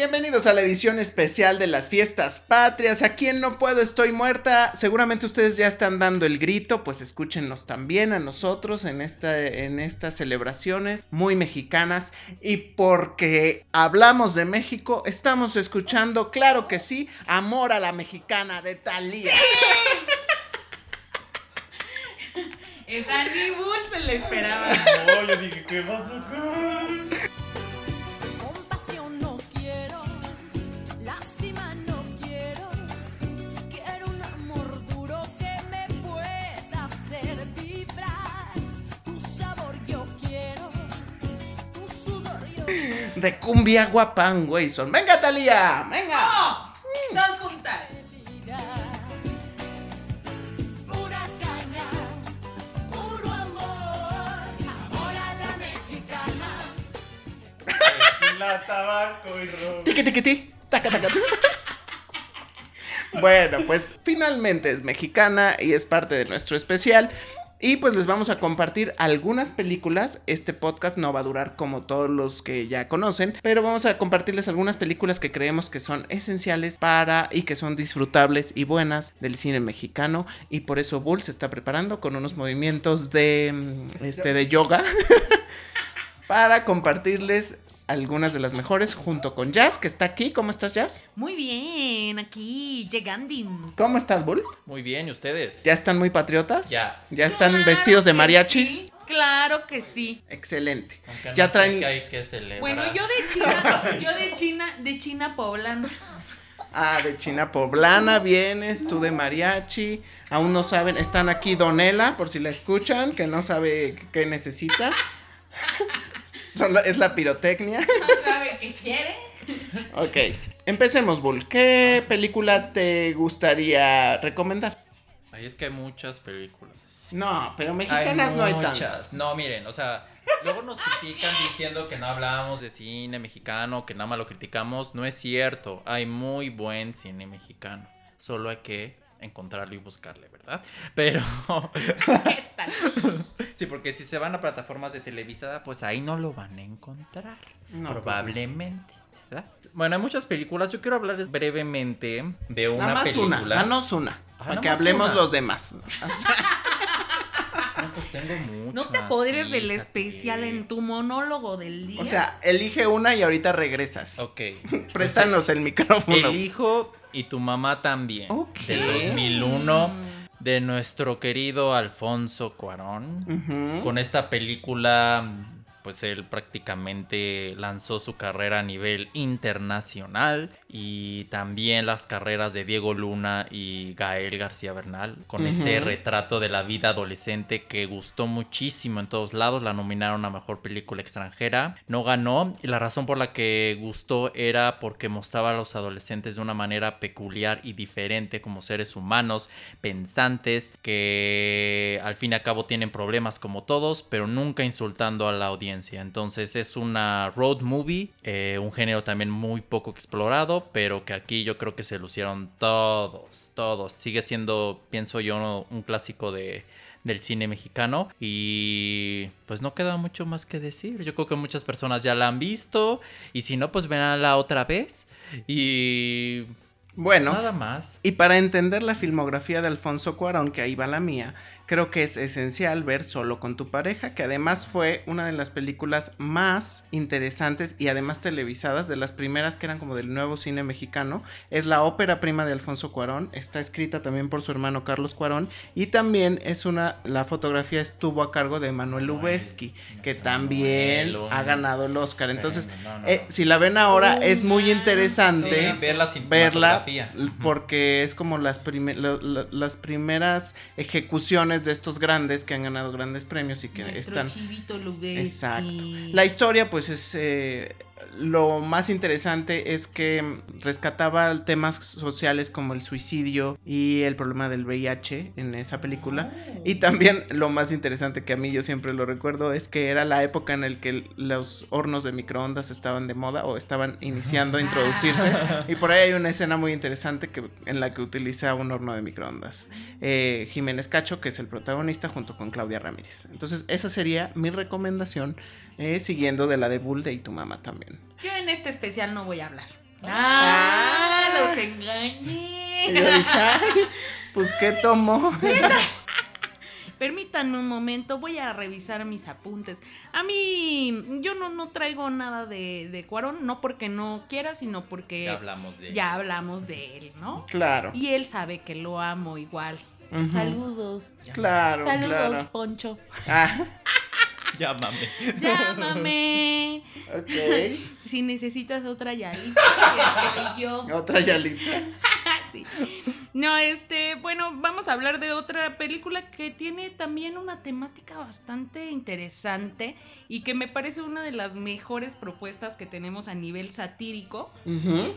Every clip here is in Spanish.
bienvenidos a la edición especial de las fiestas patrias. Aquí en No Puedo Estoy Muerta. Seguramente ustedes ya están dando el grito, pues escúchenos también a nosotros en, esta, en estas celebraciones muy mexicanas. Y porque hablamos de México, estamos escuchando, claro que sí, Amor a la Mexicana de Talía. Esa ni Bull se le esperaba. No, yo dije, ¿qué vas De cumbia guapán, güey. Son. Venga, Talía, venga. Dos juntas. Puro amor, amor a la tabaco y ron. Tiqui, tiqui, ti. Taca, taca, ta. Bueno, pues finalmente es mexicana y es parte de nuestro especial. Y pues les vamos a compartir algunas películas. Este podcast no va a durar como todos los que ya conocen, pero vamos a compartirles algunas películas que creemos que son esenciales para y que son disfrutables y buenas del cine mexicano. Y por eso Bull se está preparando con unos movimientos de, mm, este, de yoga para compartirles algunas de las mejores junto con Jazz, que está aquí. ¿Cómo estás, Jazz? Muy bien, aquí llegando. ¿Cómo estás, Bull? Muy bien, ¿y ustedes? ¿Ya están muy patriotas? Ya. ¿Ya están Claro vestidos de mariachis? sí, Claro que sí. Excelente. Aunque Ya no sé traen- que hay que celebrar. Bueno, yo de China, yo de China, de China poblana. Ah, de China poblana vienes, tú de mariachi. Aún no saben, están aquí Donela, por si la escuchan, que no sabe qué necesita. Son la- es la pirotecnia. ¿No sabe qué quiere? Ok, empecemos, Bull. ¿Qué película te gustaría recomendar? Ahí es que hay muchas películas. No, pero mexicanas no hay muchas. tantas. No, miren, o sea, luego nos critican diciendo que no hablamos de cine mexicano, que nada más lo criticamos. No es cierto. Hay muy buen cine mexicano. Solo hay que encontrarlo y buscarle, ¿verdad? Pero ¿Qué tal? sí, porque si se van a plataformas de televisada, pues ahí no lo van a encontrar. No, pues probablemente. ¿verdad? Bueno, hay muchas películas. Yo quiero hablarles brevemente de una Nada más película. una, danos una. Ah, para que hablemos una. los demás. No, pues tengo muchas. No te apoderes del especial en tu monólogo del día. O sea, elige una y ahorita regresas. Ok. Préstanos el micrófono. El hijo y tu mamá también. Ok. Del 2001. De nuestro querido Alfonso Cuarón. Con esta película, pues él prácticamente lanzó su carrera a nivel internacional y también las carreras de Diego Luna y Gael García Bernal con este retrato de la vida adolescente que gustó muchísimo en todos lados. La nominaron a mejor película extranjera. No ganó y la razón por la que gustó era porque mostraba a los adolescentes de una manera peculiar y diferente como seres humanos, pensantes, que al fin y al cabo tienen problemas como todos, pero nunca insultando a la audiencia. Entonces es una road movie, eh, un género también muy poco explorado, pero que aquí yo creo que se lucieron todos, todos. Sigue siendo, pienso yo, un clásico de del cine mexicano y pues no queda mucho más que decir. Yo creo que muchas personas ya la han visto y si no pues veránla otra vez y Bueno, nada más. y para entender la filmografía de Alfonso Cuarón, que ahí va la mía, creo que es esencial ver Solo con tu pareja, que además fue una de las películas más interesantes y además televisadas, de las primeras que eran como del nuevo cine mexicano. Es la ópera prima de Alfonso Cuarón, está escrita también por su hermano Carlos Cuarón y también es una, la fotografía estuvo a cargo de Manuel Lubezki, que también ha ganado el Oscar. Entonces, eh, si la ven ahora, Oh, es muy interesante verla porque es como las primeras ejecuciones de estos grandes que han ganado grandes premios y que Nuestro están chivito Lubeski. exacto la historia pues es eh, lo más interesante es que rescataba temas sociales como el suicidio y el problema del VIH en esa película. Y también lo más interesante que a mí yo siempre lo recuerdo es que era la época en la que los hornos de microondas estaban de moda o estaban iniciando a introducirse. Y por ahí hay una escena muy interesante que, en la que utiliza un horno de microondas. Eh, Jiménez Cacho, que es el protagonista, junto con Claudia Ramírez. Entonces esa sería mi recomendación, eh, siguiendo de la de Bull de y tu mamá también. Yo en este especial no voy a hablar. ¡Ah! ¡Los engañé! Y yo dije, "Ay, pues qué tomó. Permítanme un momento, voy a revisar mis apuntes. A mí, yo no, no traigo nada de, de Cuarón, no porque no quiera, sino porque Ya hablamos de ya hablamos de él, ¿no? Claro, Y él sabe que lo amo igual. Saludos. claro, Saludos, claro. Poncho. Ah, Ya mame. Llámame. ok. Si necesitas otra Yalitza, estoy yo. Otra Yalitza. Sí. No, este, bueno, vamos a hablar de otra película que tiene también una temática bastante interesante y que me parece una de las mejores propuestas que tenemos a nivel satírico,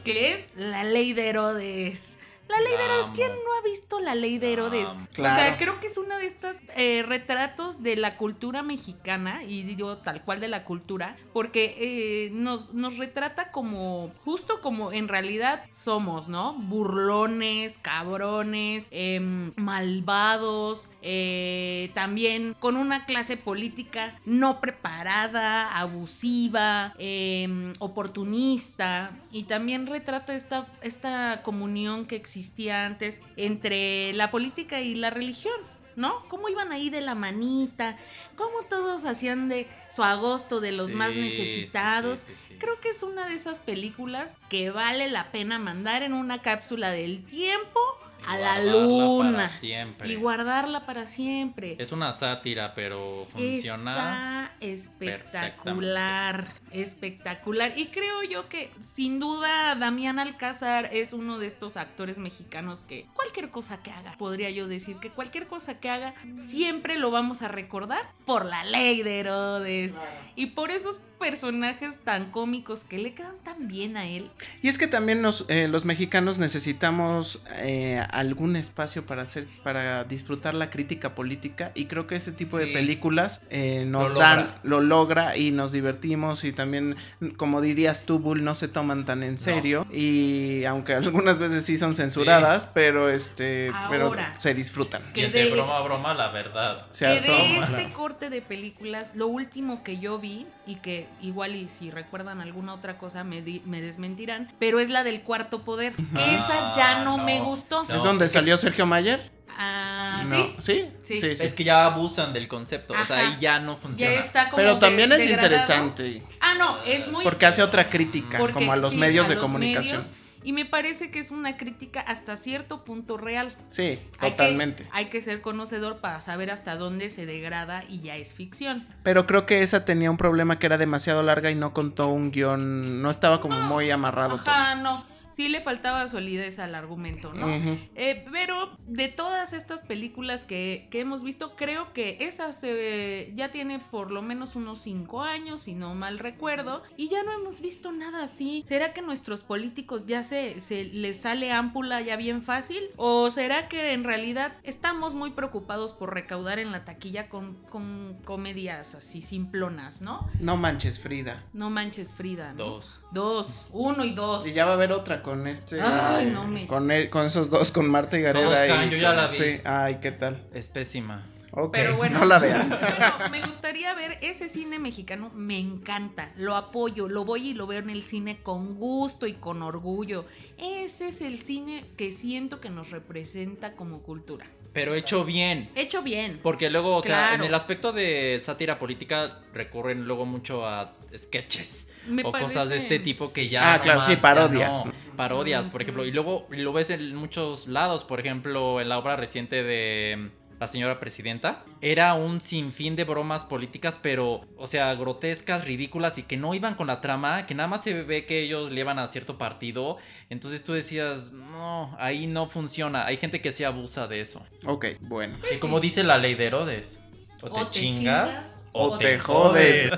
que es La Ley de Herodes. La Ley de Herodes, Amo. ¿quién no ha visto La Ley de Herodes? Amo. O Claro. sea, creo que es una de estas eh, retratos de la cultura mexicana, y digo tal cual de la cultura, porque eh, nos, nos retrata como, justo como en realidad somos, ¿no? Burlones, cabrones, em, malvados, eh, también con una clase política no preparada, abusiva, em, oportunista, y también retrata esta, esta comunión que existía antes entre la política y la religión. ¿No? ¿Cómo iban ahí de la manita? ¿Cómo todos hacían de su agosto de los más necesitados? sí, sí. Creo que es una de esas películas que vale la pena mandar en una cápsula del tiempo a la luna para siempre. y guardarla para siempre. Es una sátira, pero funciona. Está espectacular, espectacular. Y creo yo que sin duda Damián Alcázar es uno de estos actores mexicanos que cualquier cosa que haga, podría yo decir que cualquier cosa que haga, siempre lo vamos a recordar por la ley de Herodes. Y por esos personajes tan cómicos que le quedan tan bien a él. Y es que también nos, eh, los mexicanos necesitamos eh, algún espacio para hacer, para disfrutar la crítica política y creo que ese tipo de películas eh, nos Lo dan, logra. lo logra y nos divertimos y también, como dirías tú, Bull, no se toman tan en serio y aunque algunas veces sí son censuradas, pero este, pero se disfrutan. Que de- broma a broma, la verdad. Se que de este corte de películas, lo último que yo vi, y que igual y si recuerdan alguna otra cosa me, di- me desmentirán, pero es la del cuarto poder, que esa ya no, no. me gustó. No. ¿Es donde salió Sergio Mayer? Ah, No. sí, ¿Sí? Sí. Sí, sí. Es que ya abusan del concepto. O sea, ahí ya no ya funciona. está como Pero de- también es degradado. interesante Ah, no, es muy... porque hace otra crítica porque como a los sí, medios a de los comunicación. medios, y me parece que es una crítica hasta cierto punto real. Sí, Hay que- totalmente. hay que ser conocedor para saber hasta dónde se degrada y ya es ficción. Pero creo que esa tenía un problema que era demasiado larga y no contó un guion, no estaba como muy amarrado Ajá, no. Sí le faltaba solidez al argumento. ¿no? Eh, pero de todas estas películas que, que hemos visto, creo que esa se- ya tiene por lo menos unos cinco años, si no mal recuerdo, y ya no hemos visto nada así. ¿Será que nuestros políticos ya se, se les sale ámpula ya bien fácil? ¿O será que en realidad estamos muy preocupados por recaudar en la taquilla con, con comedias así simplonas, ¿no? No manches, Frida. No manches Frida, ¿no? Dos. Dos, uno y dos. Y ya va a haber otra con este. Ay, no me- Con, e- con esos dos, con Marta y Gareda. Todos y yo ya la vi. Sí, ay, ¿qué tal? Es pésima. Ok, Pero bueno. no la vean. Bueno, me gustaría ver ese cine mexicano, me encanta, lo apoyo, lo voy y lo veo en el cine con gusto y con orgullo. Ese es el cine que siento que nos representa como cultura. Pero hecho bien. Hecho bien. Porque luego, o sea, Claro. en el aspecto de sátira política recurren luego mucho a sketches Me o cosas de este tipo que ya Ah, claro, sí, parodias. no. parodias, por ejemplo, y luego lo ves en muchos lados, por ejemplo, en la obra reciente de la señora presidenta, era un sinfín de bromas políticas, pero, o sea, grotescas, ridículas y que no iban con la trama, que nada más se ve que ellos le iban a cierto partido, entonces tú decías, no, ahí no funciona, hay gente que se abusa de eso. Ok, bueno. Y como dice la ley de Herodes, o te, O te chingas, o te jodes.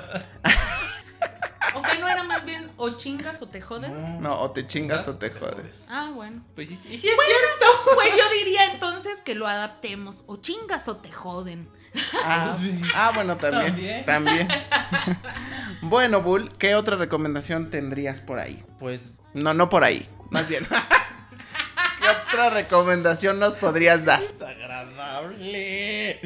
O que no era más bien ¿O chingas o te joden? No, o te chingas o te jodes. Ah, bueno. Pues sí, y sí es Pues yo diría entonces que lo adaptemos. O chingas o te joden. Ah, ah, bueno, también. También. bueno, Bull, ¿qué otra recomendación tendrías por ahí? Pues No, no por ahí. Más bien. ¿Qué otra recomendación nos podrías dar? desagradable.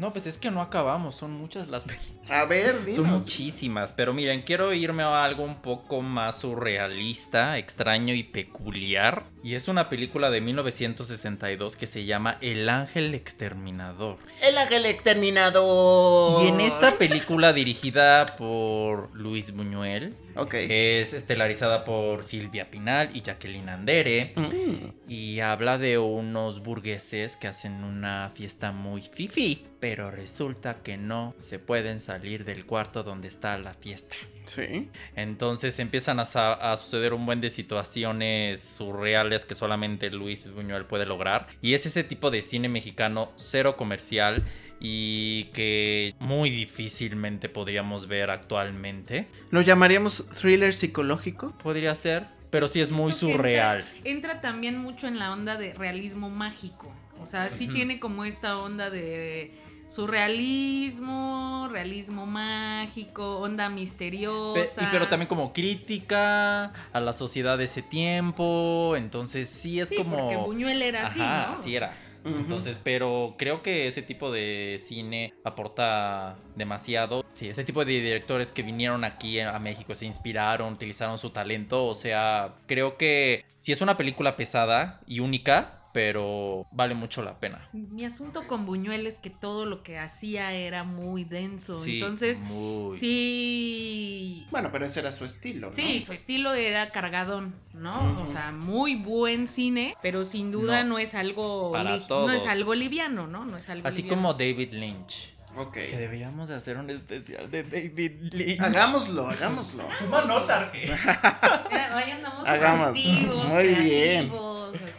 No, pues es que no acabamos, son muchas las películas. A ver, Son dinos. muchísimas, pero miren, quiero irme a algo un poco más surrealista, extraño y peculiar. Y es una película de 1962 que se llama El Ángel Exterminador. El ángel exterminador. Y en esta película dirigida por Luis Buñuel, es estelarizada por Silvia Pinal y Jacqueline Andere. Mm. Y habla de unos burgueses que hacen una fiesta muy fifi, pero resulta que no se pueden salir del cuarto donde está la fiesta. Sí. Entonces empiezan a, suceder un buen de situaciones surreales que solamente Luis Buñuel puede lograr. Y es ese tipo de cine mexicano cero comercial y que muy difícilmente podríamos ver actualmente. ¿Lo llamaríamos thriller psicológico? Podría ser, pero sí es muy Creo surreal. Entra, entra también mucho en la onda de realismo mágico. O sea, sí tiene como esta onda de surrealismo, realismo mágico, onda Pe- misteriosa. y pero también como crítica a la sociedad de ese tiempo. Entonces sí es Sí, como. porque Buñuel era así, ¿no? así era. Entonces, pero creo que ese tipo de cine aporta demasiado. Sí, ese tipo de directores que vinieron aquí a México, se inspiraron, utilizaron su talento. O sea, creo que sí es una película pesada y única, pero vale mucho la pena. Mi asunto con Buñuel es que todo lo que hacía era muy denso. Sí, Entonces, muy. sí. Bueno, pero ese era su estilo, ¿no? Sí, su estilo era cargadón, ¿no? O sea, muy buen cine, pero sin duda no, No, es algo para no es algo liviano, ¿no? No es algo Así liviano. como David Lynch. Ok. Que deberíamos de hacer un especial de David Lynch. Hagámoslo, hagámoslo. Toma nota, Mira, hoy andamos Hagamos. creativos, Muy bien.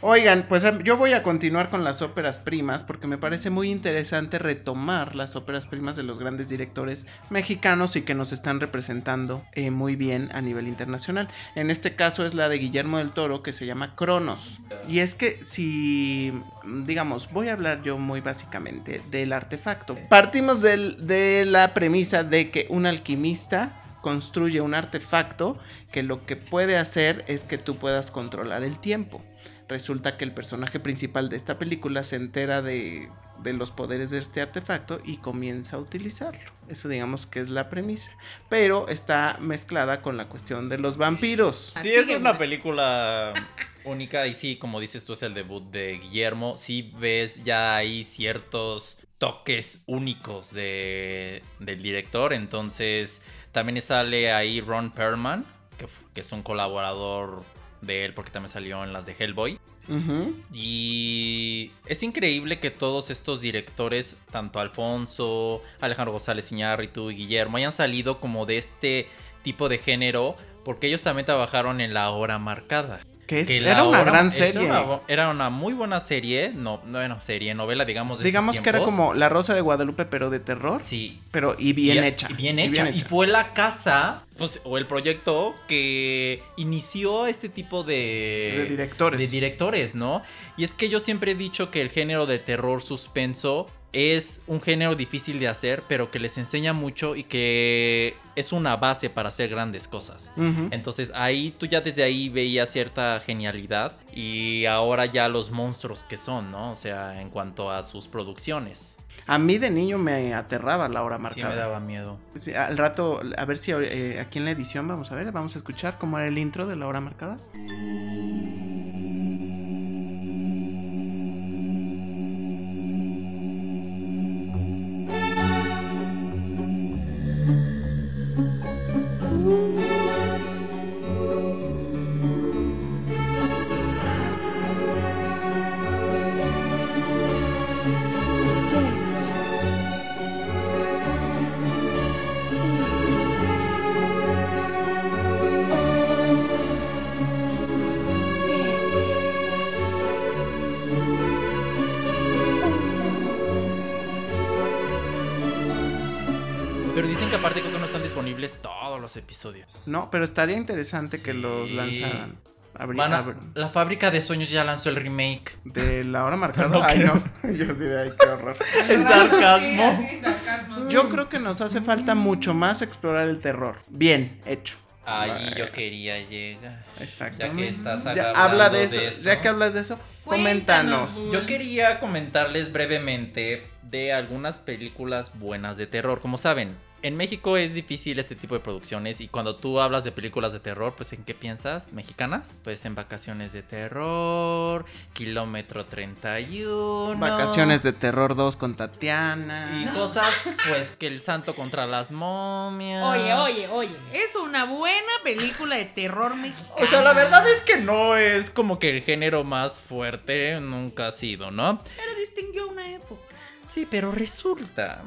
Oigan, pues em, yo voy a continuar con las óperas primas porque me parece muy interesante retomar las óperas primas de los grandes directores mexicanos y que nos están representando eh, muy bien a nivel internacional. En este caso es la de Guillermo del Toro que se llama Cronos. Y es que si, mm, digamos, voy a hablar yo muy básicamente del artefacto. Partimos de la premisa de que un alquimista construye un artefacto que lo que puede hacer es que tú puedas controlar el tiempo. Resulta que el personaje principal de esta película se entera de, de los poderes de este artefacto y comienza a utilizarlo. Eso digamos que es la premisa. Pero está mezclada con la cuestión de los vampiros. Sí, es una película única y sí, como dices tú, es el debut de Guillermo. Sí ves ya ahí ciertos toques únicos de, del director. Entonces, también sale ahí Ron Perlman, que, es un colaborador de él porque también salió en las de Hellboy. Y es increíble que todos estos directores, tanto Alfonso, Alejandro González Iñárritu y Guillermo, hayan salido como de este tipo de género porque ellos también trabajaron en La Hora Marcada. Que es- Que era una gran serie. una era una muy buena serie, no, bueno, serie, novela, digamos. De Digamos que era como La Rosa de Guadalupe, pero de terror. Sí, Pero y bien y- hecha. Y bien hecha. Y, hecha. fue la casa, pues, o el proyecto que inició este tipo de... de directores. de directores, ¿no? Y es que yo siempre he dicho que el género de terror suspenso es un género difícil de hacer, pero que les enseña mucho y que es una base para hacer grandes cosas. Entonces ahí tú ya desde ahí veías cierta genialidad y ahora ya los monstruos que son, ¿no? O sea, en cuanto a sus producciones. A mí de niño me aterraba la hora Sí marcada. me daba miedo. Sí, al rato, a ver si eh, aquí en la edición vamos a ver, vamos a escuchar cómo era el intro de la hora marcada. Que aparte creo que no están disponibles todos los episodios. No, pero estaría interesante que los lanzaran. Abri- Van a- abri- la fábrica de sueños ya lanzó el remake. de la hora marcada. No ay, creo. no. Yo sí de ay, qué horror. Es sarcasmo. Sí, sí, sarcasmo. Yo creo que nos hace falta mucho más explorar el terror. Bien hecho. Ahí yo quería llegar. Exactamente. Ya que estás Ya hablando habla de de eso, eso. Ya que hablas de eso, Cuéntanos, coméntanos. Bull. Yo quería comentarles brevemente de algunas películas buenas de terror. Como saben, en México es difícil este tipo de producciones y cuando tú hablas de películas de terror, pues ¿en qué piensas? ¿Mexicanas? Pues en Vacaciones de Terror, Kilómetro 31. Vacaciones de terror 2 con Tatiana. Y cosas, pues que el santo contra las momias. Oye, oye, oye, es una buena película de terror mexicano. O sea, la verdad es que no es como que el género más fuerte, nunca ha sido, ¿no? Pero distinguió una época. Sí, pero resulta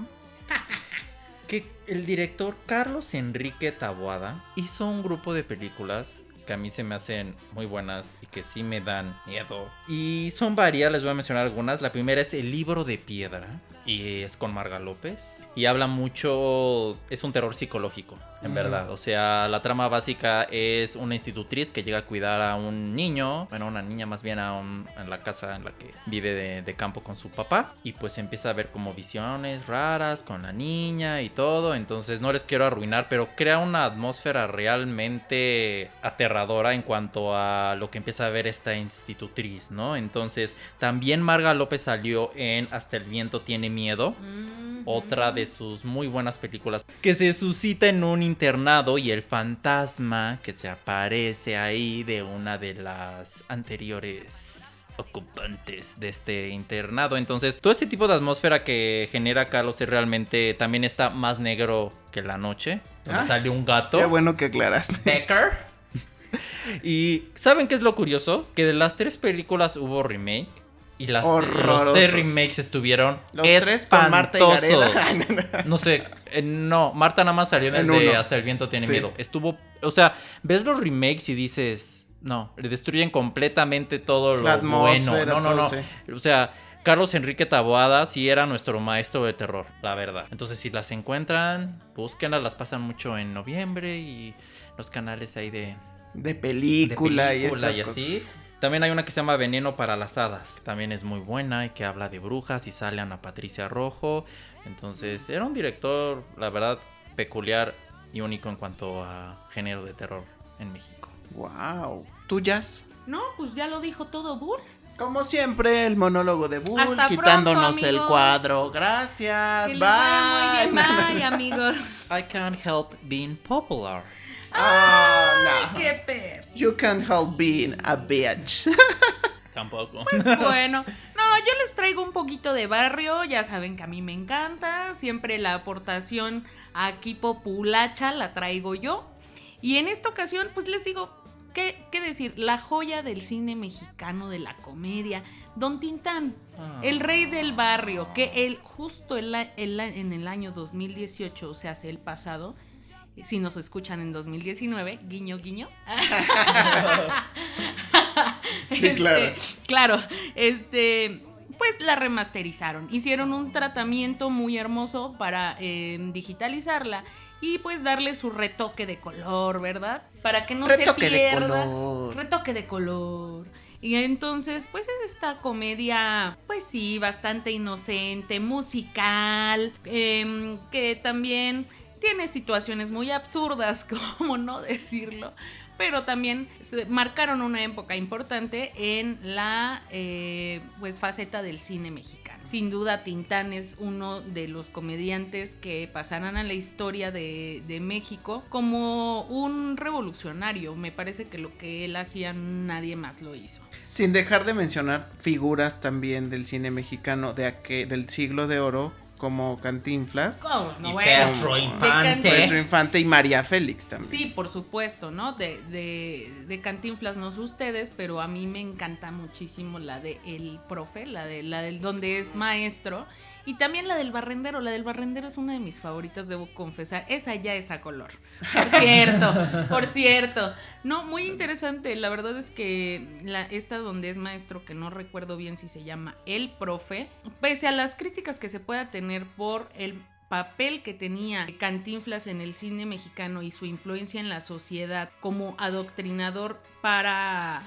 que el director Carlos Enrique Taboada hizo un grupo de películas que a mí se me hacen muy buenas y que sí me dan miedo. Y son varias, les voy a mencionar algunas. La primera es El libro de piedra y es con Marga López y habla mucho, es un terror psicológico, en Mm. verdad. O sea, la trama básica es una institutriz que llega a cuidar a un niño, bueno, una niña más bien a un- en la casa en la que vive de, de campo con su papá y pues empieza a ver como visiones raras con la niña y todo. Entonces no les quiero arruinar, pero crea una atmósfera realmente aterradora en cuanto a lo que empieza a ver esta institutriz, ¿no? Entonces también Marga López salió en Hasta el viento tiene miedo Mm, otra de sus muy buenas películas que se suscita en un internado y el fantasma que se aparece ahí de una de las anteriores ocupantes de este internado. Entonces, todo ese tipo de atmósfera que genera Carlos es realmente también está más negro que la noche. Donde Ah, sale un gato. Qué bueno que aclaraste. Becker. y ¿saben qué es lo curioso? Que de las tres películas hubo remake. Y las los tres remakes estuvieron Los tres con Marta y espantosos. No sé, eh, no, Marta nada más salió en el de uno. Hasta el viento tiene Sí. miedo. Estuvo, o sea, ves los remakes y dices, no, le destruyen completamente todo lo bueno. No, no, todo, no. sí. O sea, Carlos Enrique Taboada sí era nuestro maestro de terror, la verdad. Entonces, si las encuentran, búsquenlas, las pasan mucho en noviembre y los canales ahí de, De de película, y y, estas así. También hay una que se llama Veneno para las Hadas. También es muy buena y que habla de brujas y sale Ana Patricia Rojo. Entonces, era un director, la verdad, peculiar y único en cuanto a género de terror en México. Wow. ¿Tuyas? No, pues ya lo dijo todo Bull. Como siempre, el monólogo de Bull, Hasta quitándonos pronto, el cuadro. Gracias. Que les Bye. vaya muy bien. Bye, amigos. I can't help being popular. Ah, no. Qué per. You can't help being a bitch. Tampoco. Pues bueno, no, yo les traigo un poquito de barrio, ya saben que a mí me encanta, siempre la aportación aquí populacha la traigo yo. Y en esta ocasión, pues les digo, ¿qué, qué decir? La joya del cine mexicano, de la comedia, Don Tintán, Ah. el rey del barrio, que él justo el en el año 2018, o sea, hace el pasado, si nos escuchan en 2019, guiño, guiño. Sí, claro. Este, claro, este, pues la remasterizaron. Hicieron un tratamiento muy hermoso para eh, digitalizarla y pues darle su retoque de color, ¿verdad? Para que no Retoque se de pierda. color. Retoque de color. Y entonces, pues es esta comedia, pues sí, bastante inocente, musical, em, que también tiene situaciones muy absurdas, como no decirlo, pero también marcaron una época importante en la eh, pues faceta del cine mexicano. Sin duda, Tintán es uno de los comediantes que pasarán a la historia de, de México como un revolucionario. Me parece que lo que él hacía nadie más lo hizo. Sin dejar de mencionar figuras también del cine mexicano de aquel, del siglo de oro, como Cantinflas, Oh, no, Y bueno. Infante y María Félix también. Sí, por supuesto, ¿no? De, de, de Cantinflas no sé ustedes, pero a mí me encanta muchísimo la de El Profe, la de la del donde es maestro. Y también la del barrendero. La del barrendero es una de mis favoritas, debo confesar. Esa ya es a color. Por cierto, por cierto. No, muy interesante. La verdad es que la, esta donde es maestro, que no recuerdo bien si se llama El Profe, pese a las críticas que se pueda tener por el papel que tenía Cantinflas en el cine mexicano y su influencia en la sociedad como adoctrinador para,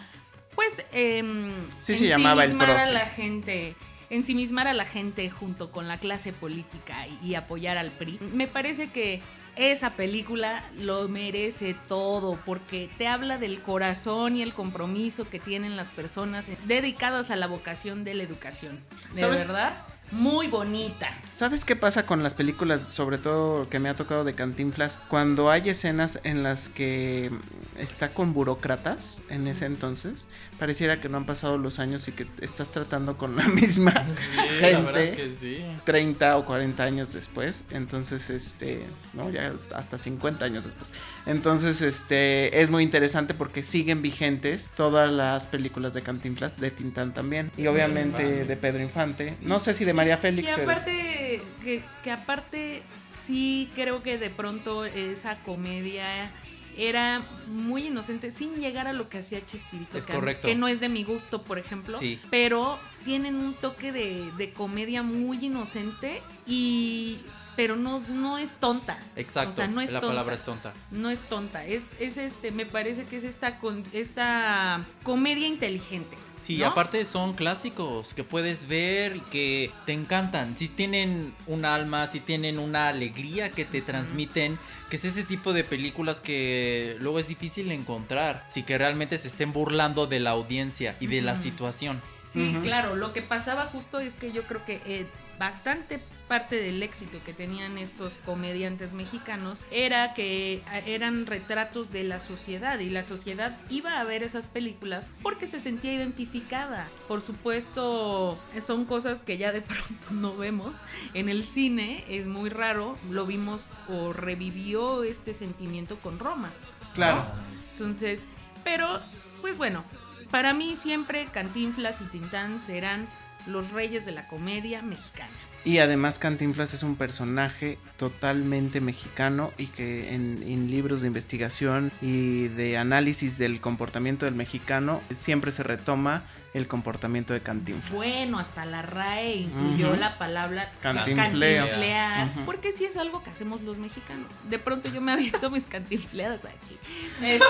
pues, em, Sí, se llamaba el ensimismar a profe. la gente ensimismar a la gente junto con la clase política y, y apoyar al PRI. Me parece que esa película lo merece todo porque te habla del corazón y el compromiso que tienen las personas dedicadas a la vocación de la educación. De ¿Sabes? verdad, muy bonita. ¿Sabes qué pasa con las películas, sobre todo que me ha tocado de Cantinflas? Cuando hay escenas en las que está con burócratas en ese entonces, pareciera que no han pasado los años y que estás tratando con la misma Sí, la gente que sí. 30 o 40 años después. Entonces, este, no, ya hasta 50 años después. Entonces, este, es muy interesante porque siguen vigentes todas las películas de Cantinflas, de Tintán también. Y obviamente de Pedro Infante. No sé si de María Félix. Que aparte, que, que aparte sí creo que de pronto esa comedia era muy inocente sin llegar a lo que hacía Chespirito Es que, correcto. que no es de mi gusto por ejemplo Sí. pero tienen un toque de, de comedia muy inocente y pero no, no es tonta Exacto. o sea no es la tonta palabra es tonta. no es tonta es, es este me parece que es esta con, esta comedia inteligente Sí, ¿no? aparte son clásicos que puedes ver y que te encantan. Si tienen un alma, si tienen una alegría que te transmiten, que es ese tipo de películas que luego es difícil encontrar. Si que realmente se estén burlando de la audiencia y de la situación. Sí, claro, lo que pasaba justo es que yo creo que eh, bastante parte del éxito que tenían estos comediantes mexicanos era que eran retratos de la sociedad y la sociedad iba a ver esas películas porque se sentía identificada. Por supuesto, son cosas que ya de pronto no vemos en el cine, es muy raro, lo vimos o revivió este sentimiento con Roma. Claro. Entonces, pero, pues bueno, para mí siempre Cantinflas y Tintán serán los reyes de la comedia mexicana. Y además Cantinflas es un personaje totalmente mexicano y que en, libros de investigación y de análisis del comportamiento del mexicano siempre se retoma el comportamiento de Cantinflas. Bueno, hasta la RAE incluyó Ujú. la palabra Cantinfleo. cantinflear, porque sí es algo que hacemos los mexicanos. De pronto yo me aviento mis cantinfleadas aquí. Este,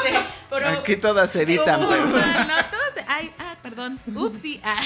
pero Aquí todas se editan, No, pero... no, todas se- ay, ah, perdón. Upsi. Ah.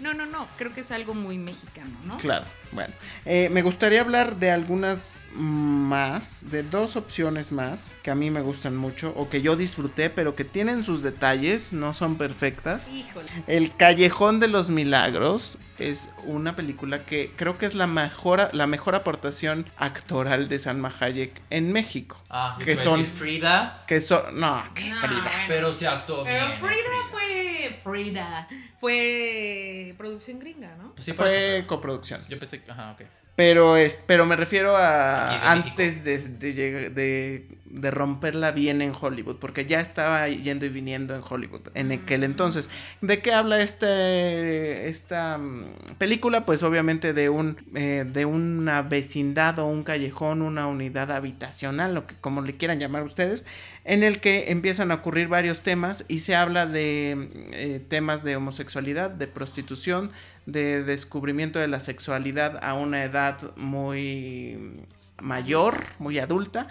No, no, no, creo que es algo muy mexicano, ¿no? Claro, bueno. Eh, me gustaría hablar de algunas más, de dos opciones más que a mí me gustan mucho o que yo disfruté, pero que tienen sus detalles, no son perfectas. Híjole. El Callejón de los Milagros es una película que creo que es la mejor, la mejor aportación actoral de Salma Hayek en México. Ah, Que son- Frida, Que son... No, que No, Frida. pero se actuó Pero bien. Frida fue. Frida. Fue producción gringa, ¿no? Sí, por eso, Fue pero- coproducción. Yo pensé que. Ajá, ok. Pero, es, pero me refiero a antes de, de, lleg- de, de romperla bien en Hollywood, porque ya estaba yendo y viniendo en Hollywood en aquel entonces. ¿De qué habla este, esta mm, película? Pues obviamente de, un, eh, de una vecindad o un callejón, una unidad habitacional, lo que como le quieran llamar ustedes, en el que empiezan a ocurrir varios temas y se habla de eh, temas de homosexualidad, de prostitución, de descubrimiento de la sexualidad a una edad muy mayor, muy adulta.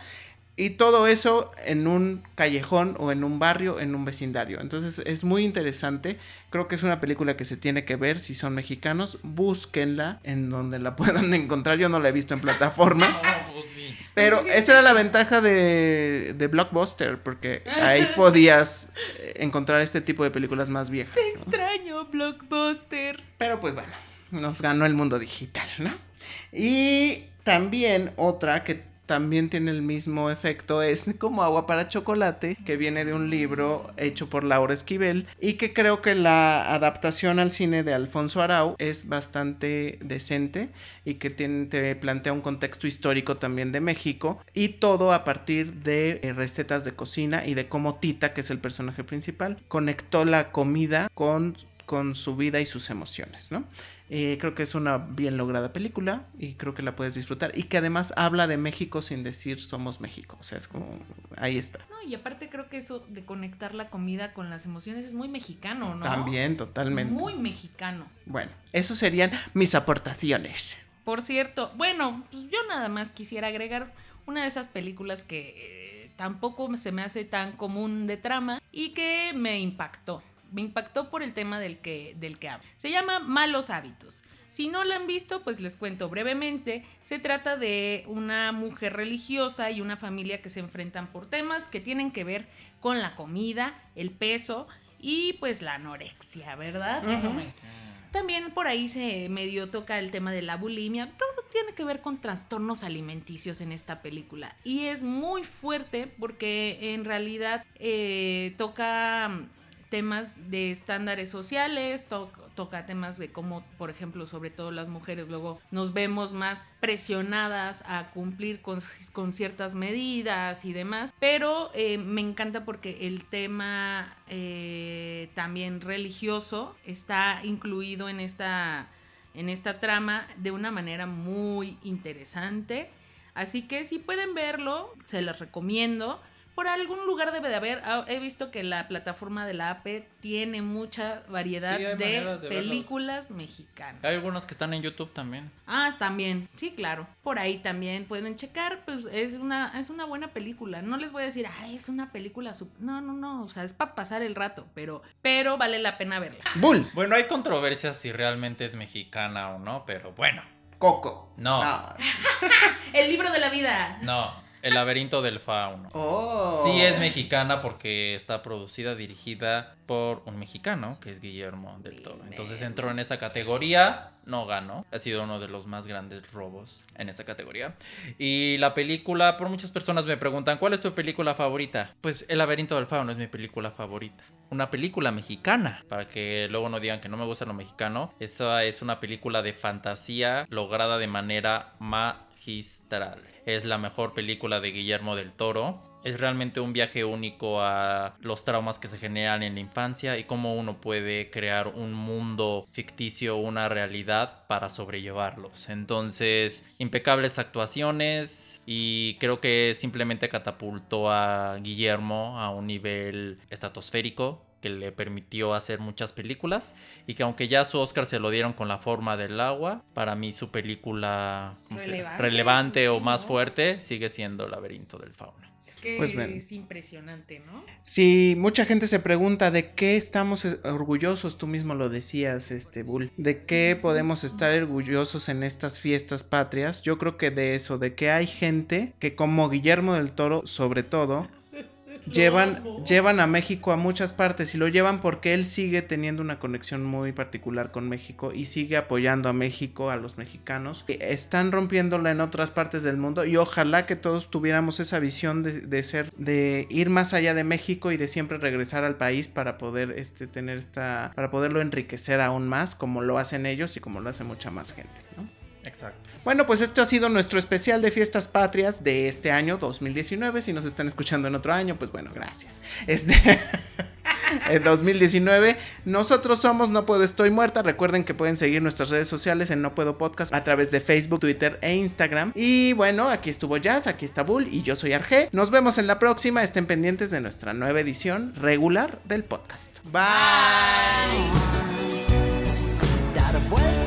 Y todo eso en un callejón o en un barrio, en un vecindario. Entonces es muy interesante. Creo que es una película que se tiene que ver si son mexicanos. Búsquenla en donde la puedan encontrar. Yo no la he visto en plataformas. Oh, pues sí. Pero Pues esa era la ventaja de, de Blockbuster, porque ahí podías eh, encontrar este tipo de películas más viejas. Te ¿no? extraño, Blockbuster. Pero pues bueno, nos ganó el mundo digital, ¿no? Y también otra que también tiene el mismo efecto es como agua para chocolate, que viene de un libro hecho por Laura Esquivel y que creo que la adaptación al cine de Alfonso Arau es bastante decente y que tiene- te plantea un contexto histórico también de México y todo a partir de eh, recetas de cocina y de cómo Tita, que es el personaje principal, conectó la comida con con su vida y sus emociones, ¿no? Eh, creo que es una bien lograda película y creo que la puedes disfrutar y que además habla de México sin decir somos México, o sea, es como ahí está. No, y aparte creo que eso de conectar la comida con las emociones es muy mexicano, ¿no? También, totalmente. Muy mexicano. Bueno, eso serían mis aportaciones. Por cierto, bueno, pues yo nada más quisiera agregar una de esas películas que eh, tampoco se me hace tan común de trama y que me impactó. Me impactó por el tema del que, del que hablo. Se llama Malos Hábitos. Si no la han visto, pues les cuento brevemente. Se trata de una mujer religiosa y una familia que se enfrentan por temas que tienen que ver con la comida, el peso y pues la anorexia, ¿verdad? También por ahí se medio toca el tema de la bulimia. Todo tiene que ver con trastornos alimenticios en esta película. Y es muy fuerte porque en realidad eh, toca temas de estándares sociales, to- toca temas de cómo, por ejemplo, sobre todo las mujeres luego nos vemos más presionadas a cumplir con, con ciertas medidas y demás, pero eh, me encanta porque el tema eh, también religioso está incluido en esta, en esta trama de una manera muy interesante. Así que si pueden verlo, se los recomiendo. Por algún lugar debe de haber. Ah, He visto que la plataforma de la AP tiene mucha variedad Sí, de, verlos. películas mexicanas. Hay algunos que están en YouTube también. Ah, también, sí, claro. Por ahí también pueden checar, pues es una, es una buena película. No les voy a decir, ay, es una película sup-". No, no, no, o sea, es para pasar el rato, pero, pero vale la pena verla. Bull, Bueno, hay controversias si realmente es mexicana o no, pero bueno. Coco. No. El libro de la vida. no. El laberinto del fauno. Oh. Sí es mexicana porque está producida, dirigida por un mexicano, que es Guillermo del Toro. Entonces entró en esa categoría, no ganó. Ha sido uno de los más grandes robos en esa categoría. Y la película, por muchas personas me preguntan, ¿cuál es tu película favorita? Pues El laberinto del fauno es mi película favorita. Una película mexicana, para que luego no digan que no me gusta lo mexicano. Esa es una película de fantasía lograda de manera Es la mejor película de Guillermo del Toro. Es realmente un viaje único a los traumas que se generan en la infancia y cómo uno puede crear un mundo ficticio, una realidad para sobrellevarlos. Entonces, impecables actuaciones y creo que simplemente catapultó a Guillermo a un nivel estratosférico que le permitió hacer muchas películas y que aunque ya su Oscar se lo dieron con la forma del agua, para mí su película. Relevante. relevante o más fuerte sigue siendo Laberinto del Fauno. Es que Pues es impresionante, ¿no? Si mucha gente se pregunta de qué estamos orgullosos, tú mismo lo decías, este Bull, de qué podemos estar orgullosos en estas fiestas patrias, yo creo que de eso, de que hay gente que como Guillermo del Toro, sobre todo, llevan, llevan a México a muchas partes y lo llevan porque él sigue teniendo una conexión muy particular con México y sigue apoyando a México, a los mexicanos. Están rompiéndola en otras partes del mundo y ojalá que todos tuviéramos esa visión de, de ser, de ir más allá de México y de siempre regresar al país para poder este, tener esta, para poderlo enriquecer aún más como lo hacen ellos y como lo hace mucha más gente, ¿no? Exacto. Bueno, pues esto ha sido nuestro especial de fiestas patrias de este año 2019. Si nos están escuchando en otro año, pues bueno, gracias. Este. En 2019, nosotros somos No Puedo Estoy Muerta. Recuerden que pueden seguir nuestras redes sociales en No Puedo Podcast a través de Facebook, Twitter e Instagram. Y bueno, aquí estuvo Jazz, aquí está Bull y yo soy Arge. Nos vemos en la próxima. Estén pendientes de nuestra nueva edición regular del podcast. Bye. Dar